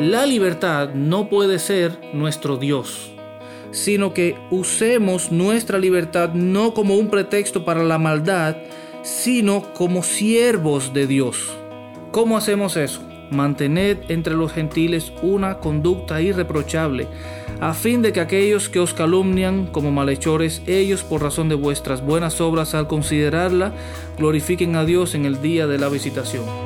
La libertad no puede ser nuestro Dios, sino que usemos nuestra libertad no como un pretexto para la maldad, sino como siervos de Dios. ¿Cómo hacemos eso? Mantened entre los gentiles una conducta irreprochable, a fin de que aquellos que os calumnian como malhechores, ellos por razón de vuestras buenas obras al considerarla, glorifiquen a Dios en el día de la visitación.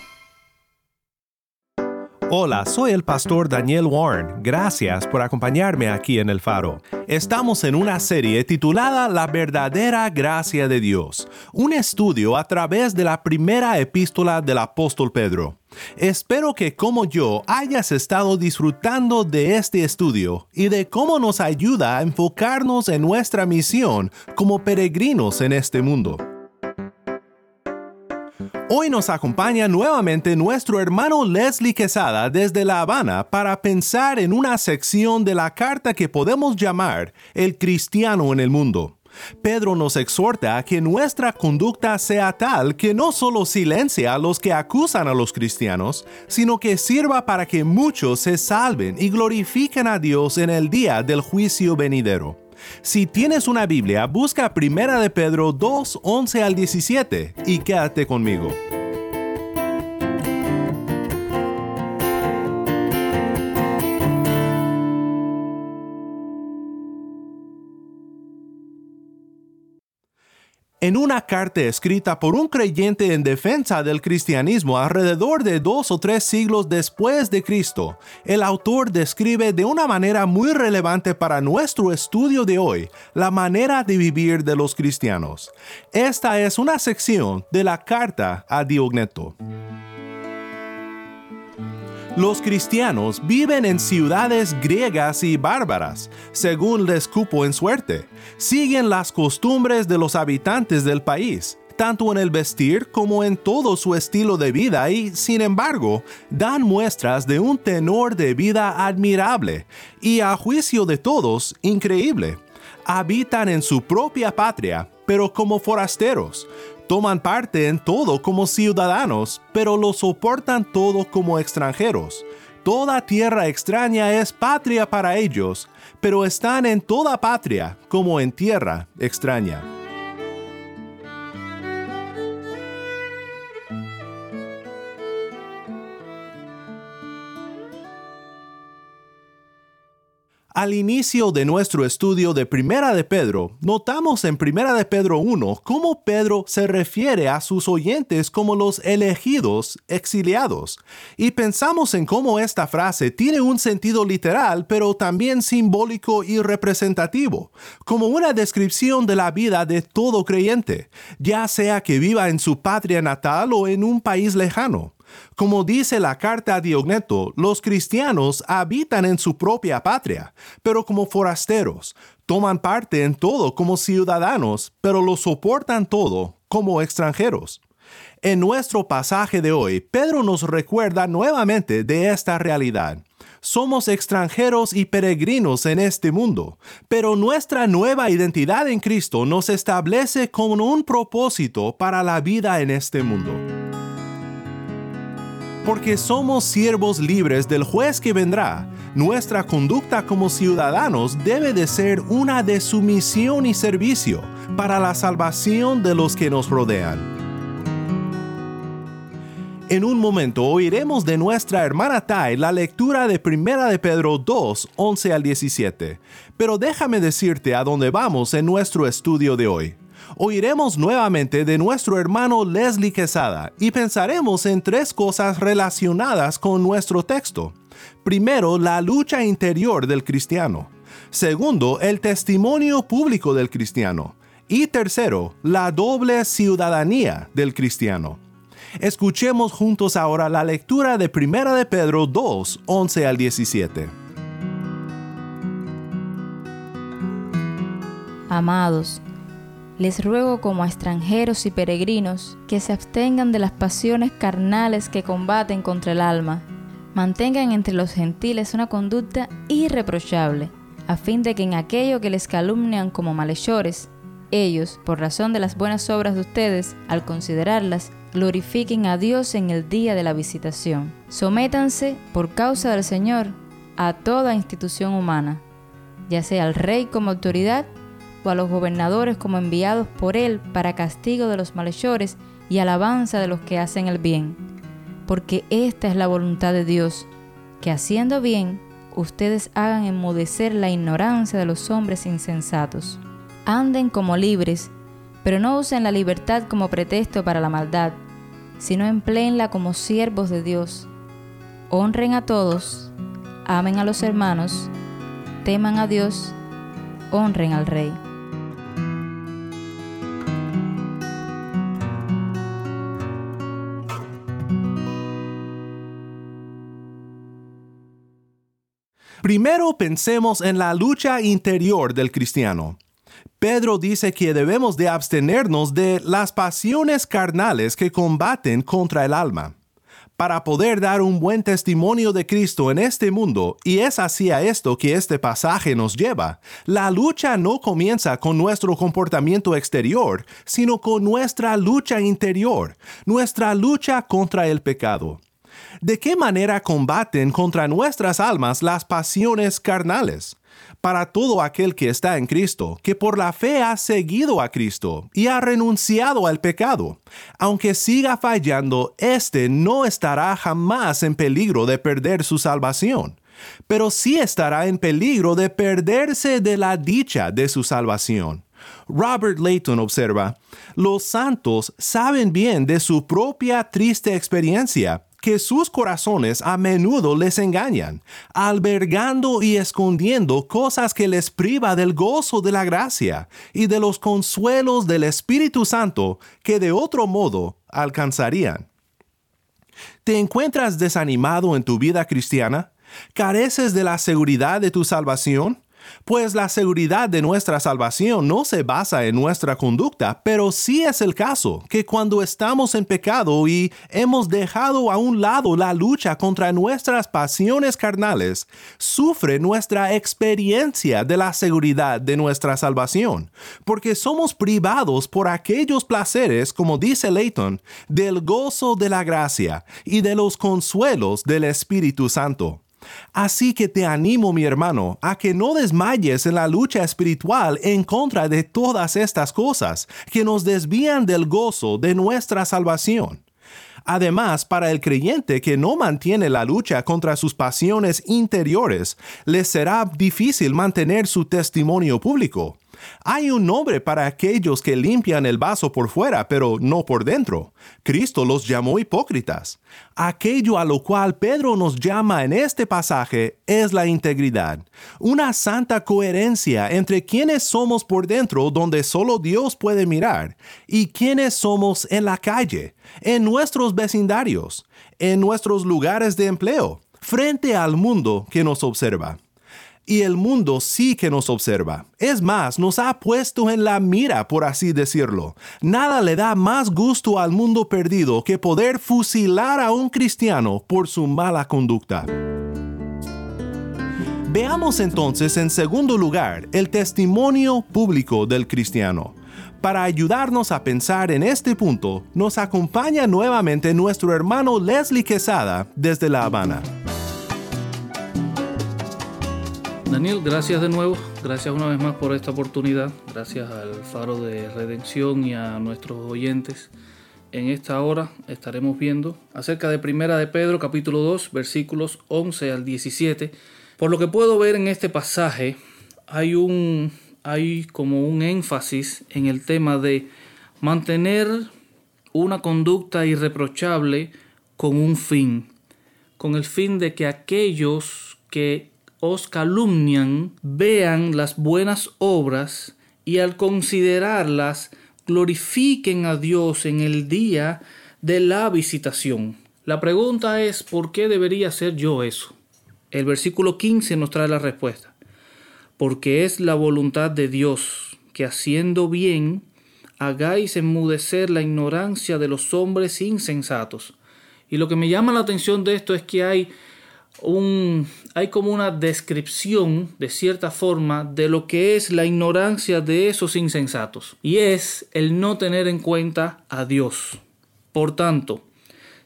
Hola, soy el pastor Daniel Warren. Gracias por acompañarme aquí en El Faro. Estamos en una serie titulada La verdadera gracia de Dios, un estudio a través de la primera epístola del apóstol Pedro. Espero que como yo hayas estado disfrutando de este estudio y de cómo nos ayuda a enfocarnos en nuestra misión como peregrinos en este mundo. Hoy nos acompaña nuevamente nuestro hermano Leslie Quesada desde La Habana para pensar en una sección de la carta que podemos llamar El cristiano en el mundo. Pedro nos exhorta a que nuestra conducta sea tal que no solo silencia a los que acusan a los cristianos, sino que sirva para que muchos se salven y glorifiquen a Dios en el día del juicio venidero. Si tienes una Biblia, busca Primera de Pedro 2, 11 al 17 y quédate conmigo. En una carta escrita por un creyente en defensa del cristianismo alrededor de dos o tres siglos después de Cristo, el autor describe de una manera muy relevante para nuestro estudio de hoy la manera de vivir de los cristianos. Esta es una sección de la carta a Diogneto. Los cristianos viven en ciudades griegas y bárbaras, según les cupo en suerte. Siguen las costumbres de los habitantes del país, tanto en el vestir como en todo su estilo de vida y, sin embargo, dan muestras de un tenor de vida admirable y, a juicio de todos, increíble. Habitan en su propia patria, pero como forasteros, toman parte en todo como ciudadanos, pero lo soportan todo como extranjeros. Toda tierra extraña es patria para ellos, pero están en toda patria como en tierra extraña. Al inicio de nuestro estudio de Primera de Pedro, notamos en Primera de Pedro 1 cómo Pedro se refiere a sus oyentes como los elegidos exiliados, y pensamos en cómo esta frase tiene un sentido literal, pero también simbólico y representativo, como una descripción de la vida de todo creyente, ya sea que viva en su patria natal o en un país lejano. Como dice la carta a Diogneto, los cristianos habitan en su propia patria, pero como forasteros, toman parte en todo como ciudadanos, pero lo soportan todo como extranjeros. En nuestro pasaje de hoy, Pedro nos recuerda nuevamente de esta realidad. Somos extranjeros y peregrinos en este mundo, pero nuestra nueva identidad en Cristo nos establece con un propósito para la vida en este mundo porque somos siervos libres del juez que vendrá. Nuestra conducta como ciudadanos debe de ser una de sumisión y servicio para la salvación de los que nos rodean. En un momento oiremos de nuestra hermana Tai la lectura de 1 de Pedro 2, 11 al 17, pero déjame decirte a dónde vamos en nuestro estudio de hoy oiremos nuevamente de nuestro hermano Leslie Quesada y pensaremos en tres cosas relacionadas con nuestro texto. Primero, la lucha interior del cristiano. Segundo, el testimonio público del cristiano. Y tercero, la doble ciudadanía del cristiano. Escuchemos juntos ahora la lectura de 1 de Pedro 2, 11 al 17. Amados, les ruego como a extranjeros y peregrinos que se abstengan de las pasiones carnales que combaten contra el alma. Mantengan entre los gentiles una conducta irreprochable, a fin de que en aquello que les calumnian como malhechores, ellos, por razón de las buenas obras de ustedes, al considerarlas, glorifiquen a Dios en el día de la visitación. Sométanse, por causa del Señor, a toda institución humana, ya sea al rey como autoridad a los gobernadores como enviados por él para castigo de los malhechores y alabanza de los que hacen el bien. Porque esta es la voluntad de Dios, que haciendo bien, ustedes hagan enmudecer la ignorancia de los hombres insensatos. Anden como libres, pero no usen la libertad como pretexto para la maldad, sino empleenla como siervos de Dios. Honren a todos, amen a los hermanos, teman a Dios, honren al Rey. Primero pensemos en la lucha interior del cristiano. Pedro dice que debemos de abstenernos de las pasiones carnales que combaten contra el alma. Para poder dar un buen testimonio de Cristo en este mundo, y es hacia esto que este pasaje nos lleva, la lucha no comienza con nuestro comportamiento exterior, sino con nuestra lucha interior, nuestra lucha contra el pecado. ¿De qué manera combaten contra nuestras almas las pasiones carnales? Para todo aquel que está en Cristo, que por la fe ha seguido a Cristo y ha renunciado al pecado, aunque siga fallando, éste no estará jamás en peligro de perder su salvación pero sí estará en peligro de perderse de la dicha de su salvación. Robert Layton observa, los santos saben bien de su propia triste experiencia que sus corazones a menudo les engañan, albergando y escondiendo cosas que les priva del gozo de la gracia y de los consuelos del Espíritu Santo que de otro modo alcanzarían. ¿Te encuentras desanimado en tu vida cristiana? ¿Careces de la seguridad de tu salvación? Pues la seguridad de nuestra salvación no se basa en nuestra conducta, pero sí es el caso que cuando estamos en pecado y hemos dejado a un lado la lucha contra nuestras pasiones carnales, sufre nuestra experiencia de la seguridad de nuestra salvación, porque somos privados por aquellos placeres, como dice Leighton, del gozo de la gracia y de los consuelos del Espíritu Santo. Así que te animo, mi hermano, a que no desmayes en la lucha espiritual en contra de todas estas cosas que nos desvían del gozo de nuestra salvación. Además, para el creyente que no mantiene la lucha contra sus pasiones interiores, le será difícil mantener su testimonio público. Hay un nombre para aquellos que limpian el vaso por fuera, pero no por dentro. Cristo los llamó hipócritas. Aquello a lo cual Pedro nos llama en este pasaje es la integridad, una santa coherencia entre quienes somos por dentro donde solo Dios puede mirar y quienes somos en la calle, en nuestros vecindarios, en nuestros lugares de empleo, frente al mundo que nos observa y el mundo sí que nos observa. Es más, nos ha puesto en la mira, por así decirlo. Nada le da más gusto al mundo perdido que poder fusilar a un cristiano por su mala conducta. Veamos entonces en segundo lugar el testimonio público del cristiano. Para ayudarnos a pensar en este punto, nos acompaña nuevamente nuestro hermano Leslie Quesada desde La Habana. Daniel, gracias de nuevo, gracias una vez más por esta oportunidad, gracias al Faro de Redención y a nuestros oyentes. En esta hora estaremos viendo acerca de Primera de Pedro capítulo 2 versículos 11 al 17. Por lo que puedo ver en este pasaje hay un hay como un énfasis en el tema de mantener una conducta irreprochable con un fin, con el fin de que aquellos que os calumnian vean las buenas obras y al considerarlas glorifiquen a Dios en el día de la visitación. La pregunta es, ¿por qué debería hacer yo eso? El versículo 15 nos trae la respuesta. Porque es la voluntad de Dios que haciendo bien hagáis enmudecer la ignorancia de los hombres insensatos. Y lo que me llama la atención de esto es que hay un hay como una descripción de cierta forma de lo que es la ignorancia de esos insensatos y es el no tener en cuenta a Dios. Por tanto,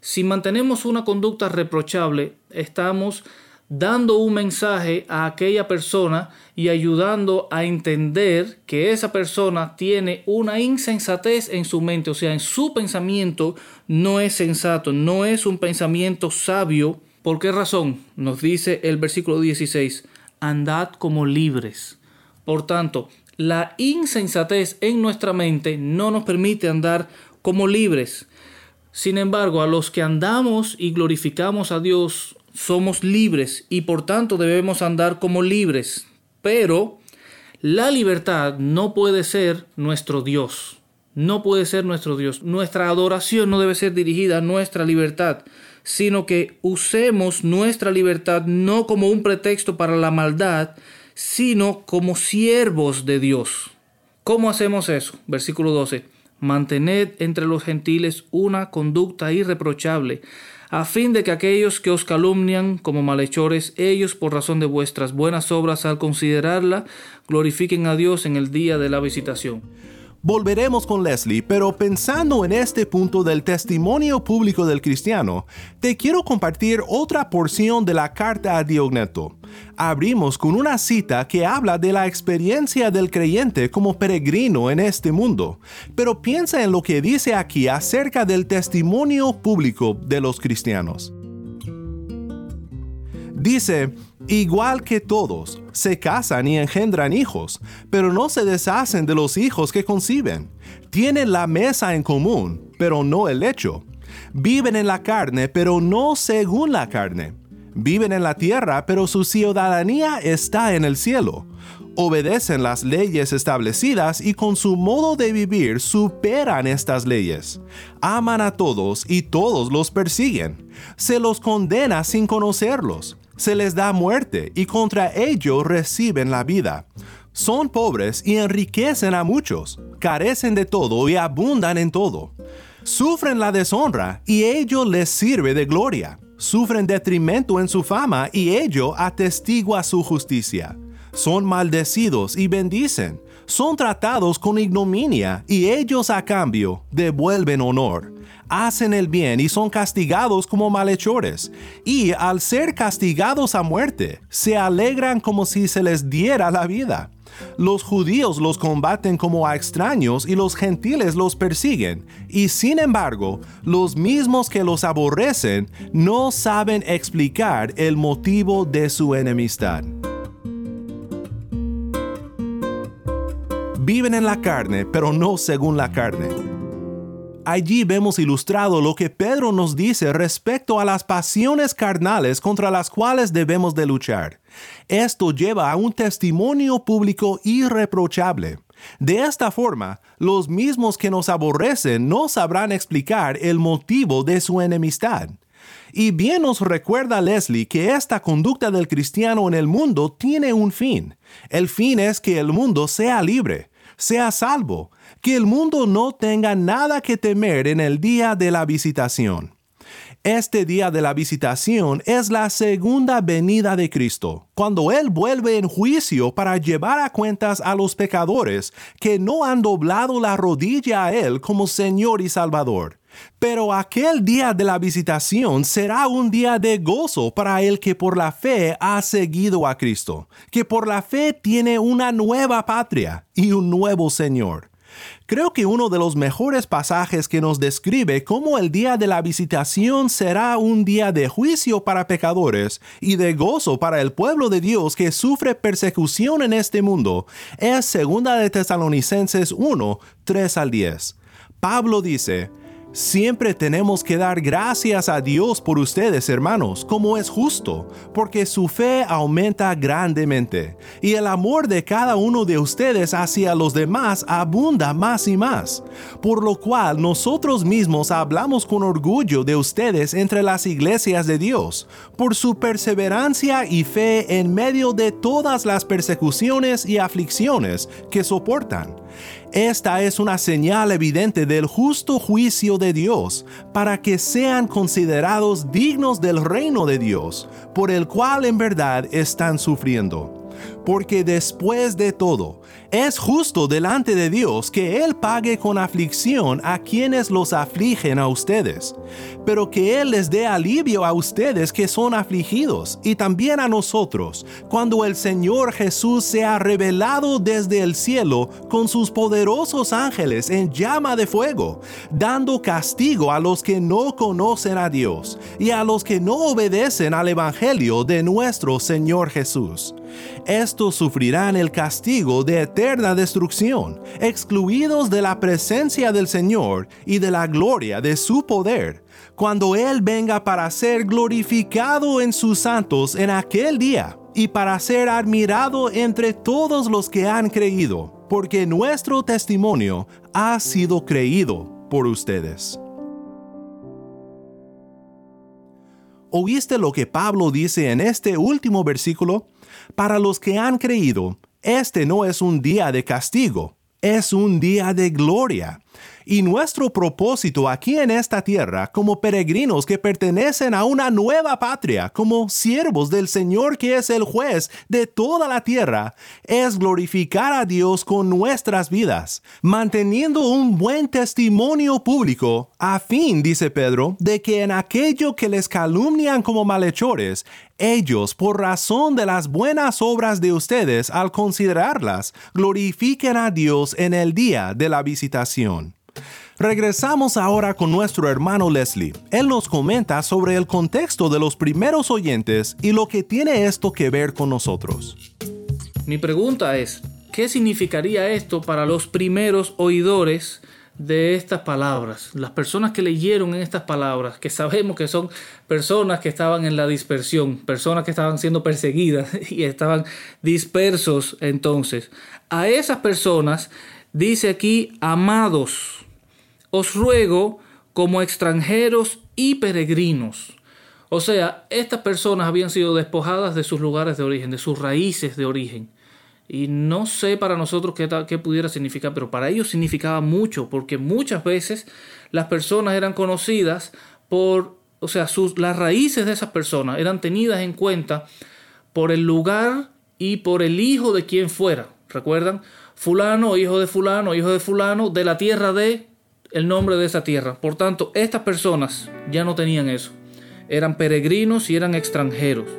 si mantenemos una conducta reprochable, estamos dando un mensaje a aquella persona y ayudando a entender que esa persona tiene una insensatez en su mente, o sea, en su pensamiento no es sensato, no es un pensamiento sabio. ¿Por qué razón? Nos dice el versículo 16, andad como libres. Por tanto, la insensatez en nuestra mente no nos permite andar como libres. Sin embargo, a los que andamos y glorificamos a Dios, somos libres y por tanto debemos andar como libres. Pero la libertad no puede ser nuestro Dios. No puede ser nuestro Dios. Nuestra adoración no debe ser dirigida a nuestra libertad, sino que usemos nuestra libertad no como un pretexto para la maldad, sino como siervos de Dios. ¿Cómo hacemos eso? Versículo 12. Mantened entre los gentiles una conducta irreprochable, a fin de que aquellos que os calumnian como malhechores, ellos por razón de vuestras buenas obras al considerarla, glorifiquen a Dios en el día de la visitación. Volveremos con Leslie, pero pensando en este punto del testimonio público del cristiano, te quiero compartir otra porción de la carta a Diogneto. Abrimos con una cita que habla de la experiencia del creyente como peregrino en este mundo, pero piensa en lo que dice aquí acerca del testimonio público de los cristianos. Dice, igual que todos, se casan y engendran hijos, pero no se deshacen de los hijos que conciben. Tienen la mesa en común, pero no el lecho. Viven en la carne, pero no según la carne. Viven en la tierra, pero su ciudadanía está en el cielo. Obedecen las leyes establecidas y con su modo de vivir superan estas leyes. Aman a todos y todos los persiguen. Se los condena sin conocerlos se les da muerte y contra ello reciben la vida. Son pobres y enriquecen a muchos, carecen de todo y abundan en todo. Sufren la deshonra y ello les sirve de gloria. Sufren detrimento en su fama y ello atestigua su justicia. Son maldecidos y bendicen. Son tratados con ignominia y ellos a cambio devuelven honor hacen el bien y son castigados como malhechores, y al ser castigados a muerte, se alegran como si se les diera la vida. Los judíos los combaten como a extraños y los gentiles los persiguen, y sin embargo, los mismos que los aborrecen no saben explicar el motivo de su enemistad. Viven en la carne, pero no según la carne Allí vemos ilustrado lo que Pedro nos dice respecto a las pasiones carnales contra las cuales debemos de luchar. Esto lleva a un testimonio público irreprochable. De esta forma, los mismos que nos aborrecen no sabrán explicar el motivo de su enemistad. Y bien nos recuerda Leslie que esta conducta del cristiano en el mundo tiene un fin. El fin es que el mundo sea libre, sea salvo, que el mundo no tenga nada que temer en el día de la visitación. Este día de la visitación es la segunda venida de Cristo, cuando Él vuelve en juicio para llevar a cuentas a los pecadores que no han doblado la rodilla a Él como Señor y Salvador. Pero aquel día de la visitación será un día de gozo para el que por la fe ha seguido a Cristo, que por la fe tiene una nueva patria y un nuevo Señor. Creo que uno de los mejores pasajes que nos describe cómo el día de la visitación será un día de juicio para pecadores y de gozo para el pueblo de Dios que sufre persecución en este mundo es 2 de Tesalonicenses 1, 3 al 10. Pablo dice, Siempre tenemos que dar gracias a Dios por ustedes, hermanos, como es justo, porque su fe aumenta grandemente, y el amor de cada uno de ustedes hacia los demás abunda más y más, por lo cual nosotros mismos hablamos con orgullo de ustedes entre las iglesias de Dios, por su perseverancia y fe en medio de todas las persecuciones y aflicciones que soportan esta es una señal evidente del justo juicio de Dios, para que sean considerados dignos del reino de Dios, por el cual en verdad están sufriendo porque después de todo, es justo delante de Dios que Él pague con aflicción a quienes los afligen a ustedes, pero que Él les dé alivio a ustedes que son afligidos y también a nosotros, cuando el Señor Jesús se ha revelado desde el cielo con sus poderosos ángeles en llama de fuego, dando castigo a los que no conocen a Dios y a los que no obedecen al Evangelio de nuestro Señor Jesús estos sufrirán el castigo de eterna destrucción, excluidos de la presencia del Señor y de la gloria de su poder, cuando Él venga para ser glorificado en sus santos en aquel día y para ser admirado entre todos los que han creído, porque nuestro testimonio ha sido creído por ustedes. ¿Oíste lo que Pablo dice en este último versículo? Para los que han creído, este no es un día de castigo, es un día de gloria. Y nuestro propósito aquí en esta tierra, como peregrinos que pertenecen a una nueva patria, como siervos del Señor que es el juez de toda la tierra, es glorificar a Dios con nuestras vidas, manteniendo un buen testimonio público, a fin, dice Pedro, de que en aquello que les calumnian como malhechores, ellos, por razón de las buenas obras de ustedes, al considerarlas, glorifiquen a Dios en el día de la visitación. Regresamos ahora con nuestro hermano Leslie. Él nos comenta sobre el contexto de los primeros oyentes y lo que tiene esto que ver con nosotros. Mi pregunta es, ¿qué significaría esto para los primeros oidores de estas palabras? Las personas que leyeron estas palabras, que sabemos que son personas que estaban en la dispersión, personas que estaban siendo perseguidas y estaban dispersos entonces. A esas personas dice aquí, amados os ruego como extranjeros y peregrinos. O sea, estas personas habían sido despojadas de sus lugares de origen, de sus raíces de origen. Y no sé para nosotros qué, pudiera significar, pero para ellos significaba mucho, porque muchas veces las personas eran conocidas por, o sea, sus, las raíces de esas personas eran tenidas en cuenta por el lugar y por el hijo de quien fuera. ¿Recuerdan? Fulano, hijo de fulano, hijo de fulano, de la tierra de el nombre de esa tierra. Por tanto, estas personas ya no tenían eso. Eran peregrinos y eran extranjeros.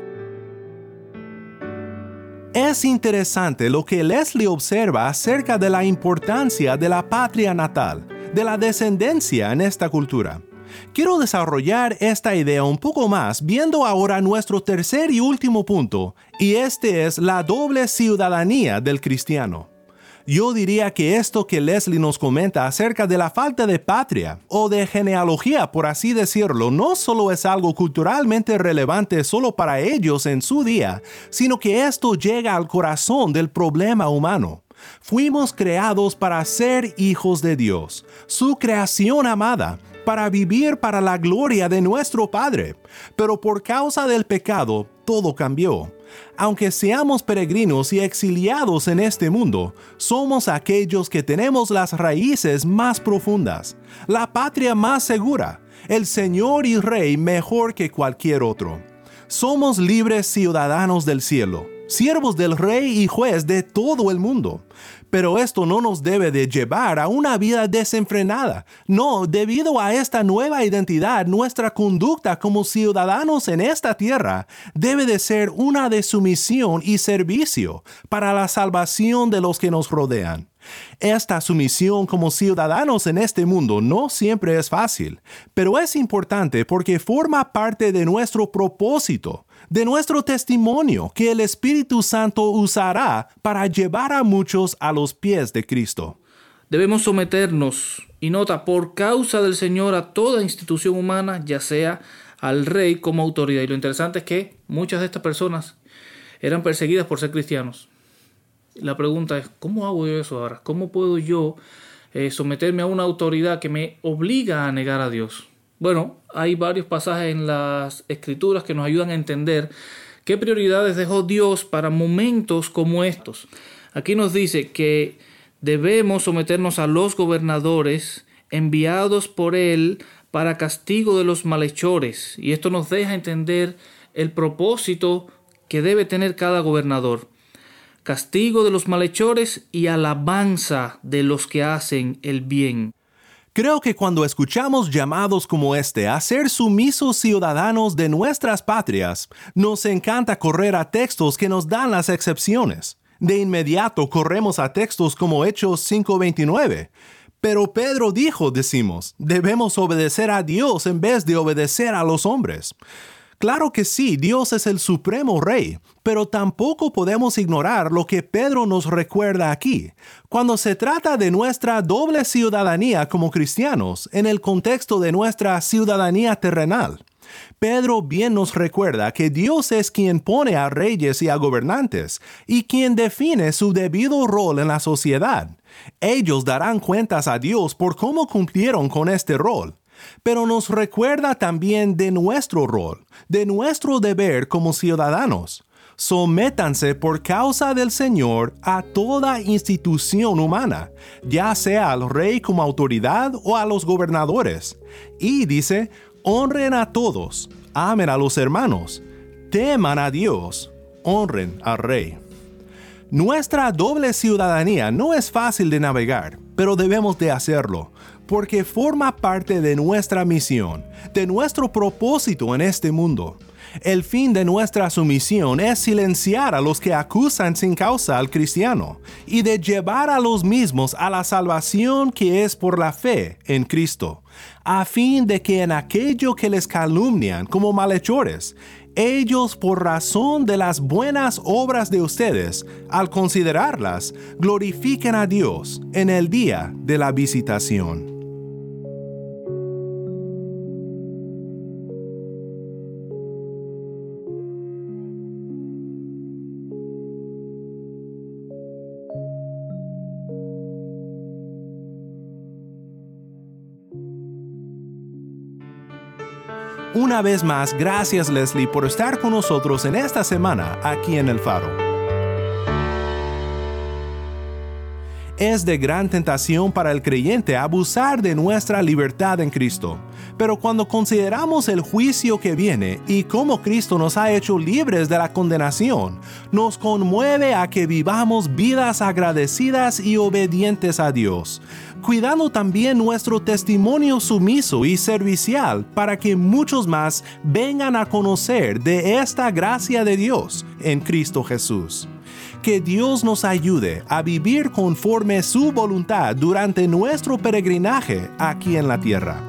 Es interesante lo que Leslie observa acerca de la importancia de la patria natal, de la descendencia en esta cultura. Quiero desarrollar esta idea un poco más viendo ahora nuestro tercer y último punto, y este es la doble ciudadanía del cristiano. Yo diría que esto que Leslie nos comenta acerca de la falta de patria o de genealogía, por así decirlo, no solo es algo culturalmente relevante solo para ellos en su día, sino que esto llega al corazón del problema humano. Fuimos creados para ser hijos de Dios, su creación amada, para vivir para la gloria de nuestro Padre. Pero por causa del pecado, todo cambió. Aunque seamos peregrinos y exiliados en este mundo, somos aquellos que tenemos las raíces más profundas, la patria más segura, el Señor y Rey mejor que cualquier otro. Somos libres ciudadanos del cielo, siervos del Rey y juez de todo el mundo. Pero esto no nos debe de llevar a una vida desenfrenada. No, debido a esta nueva identidad, nuestra conducta como ciudadanos en esta tierra debe de ser una de sumisión y servicio para la salvación de los que nos rodean. Esta sumisión como ciudadanos en este mundo no siempre es fácil, pero es importante porque forma parte de nuestro propósito de nuestro testimonio que el Espíritu Santo usará para llevar a muchos a los pies de Cristo. Debemos someternos Y nota, por causa del Señor a toda institución humana, ya sea al rey como autoridad. Y lo interesante es que muchas de estas personas eran perseguidas por ser cristianos. La pregunta es, ¿cómo hago yo eso ahora? ¿Cómo puedo yo eh, someterme a una autoridad que me obliga a negar a Dios? Bueno, hay varios pasajes en las escrituras que nos ayudan a entender qué prioridades dejó Dios para momentos como estos. Aquí nos dice que debemos someternos a los gobernadores enviados por Él para castigo de los malhechores. Y esto nos deja entender el propósito que debe tener cada gobernador. Castigo de los malhechores y alabanza de los que hacen el bien. Creo que cuando escuchamos llamados como este a ser sumisos ciudadanos de nuestras patrias, nos encanta correr a textos que nos dan las excepciones. De inmediato corremos a textos como Hechos 5:29. Pero Pedro dijo, decimos, debemos obedecer a Dios en vez de obedecer a los hombres. Claro que sí, Dios es el supremo rey, pero tampoco podemos ignorar lo que Pedro nos recuerda aquí, cuando se trata de nuestra doble ciudadanía como cristianos en el contexto de nuestra ciudadanía terrenal. Pedro bien nos recuerda que Dios es quien pone a reyes y a gobernantes, y quien define su debido rol en la sociedad. Ellos darán cuentas a Dios por cómo cumplieron con este rol pero nos recuerda también de nuestro rol, de nuestro deber como ciudadanos. Sométanse por causa del Señor a toda institución humana, ya sea al rey como autoridad o a los gobernadores. Y dice, honren a todos, amen a los hermanos, teman a Dios, honren al rey. Nuestra doble ciudadanía no es fácil de navegar, pero debemos de hacerlo porque forma parte de nuestra misión, de nuestro propósito en este mundo. El fin de nuestra sumisión es silenciar a los que acusan sin causa al cristiano y de llevar a los mismos a la salvación que es por la fe en Cristo, a fin de que en aquello que les calumnian como malhechores, ellos por razón de las buenas obras de ustedes, al considerarlas, glorifiquen a Dios en el día de la visitación. Una vez más, gracias Leslie por estar con nosotros en esta semana aquí en el Faro. Es de gran tentación para el creyente abusar de nuestra libertad en Cristo, pero cuando consideramos el juicio que viene y cómo Cristo nos ha hecho libres de la condenación, nos conmueve a que vivamos vidas agradecidas y obedientes a Dios, cuidando también nuestro testimonio sumiso y servicial para que muchos más vengan a conocer de esta gracia de Dios en Cristo Jesús. Que Dios nos ayude a vivir conforme su voluntad durante nuestro peregrinaje aquí en la tierra.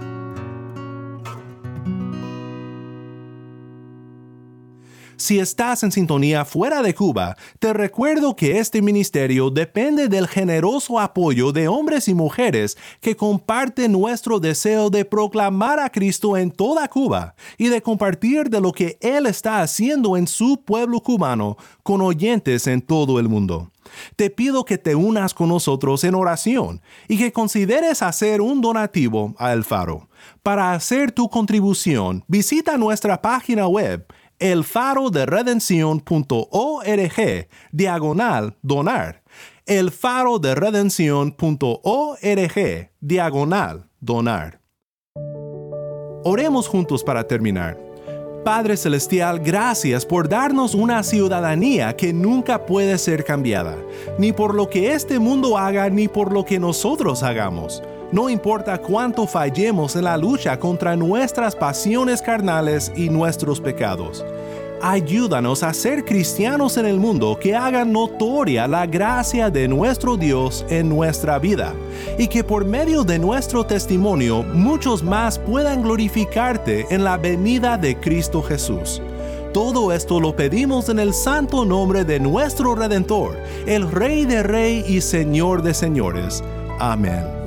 Si estás en sintonía fuera de Cuba, te recuerdo que este ministerio depende del generoso apoyo de hombres y mujeres que comparten nuestro deseo de proclamar a Cristo en toda Cuba y de compartir de lo que Él está haciendo en su pueblo cubano con oyentes en todo el mundo. Te pido que te unas con nosotros en oración y que consideres hacer un donativo a El Faro. Para hacer tu contribución, visita nuestra página web el faro de redención.org, diagonal donar. El faro de redención.org, diagonal donar. Oremos juntos para terminar. Padre Celestial, gracias por darnos una ciudadanía que nunca puede ser cambiada, ni por lo que este mundo haga, ni por lo que nosotros hagamos no importa cuánto fallemos en la lucha contra nuestras pasiones carnales y nuestros pecados. Ayúdanos a ser cristianos en el mundo que hagan notoria la gracia de nuestro Dios en nuestra vida y que por medio de nuestro testimonio muchos más puedan glorificarte en la venida de Cristo Jesús. Todo esto lo pedimos en el santo nombre de nuestro Redentor, el Rey de Rey y Señor de Señores. Amén.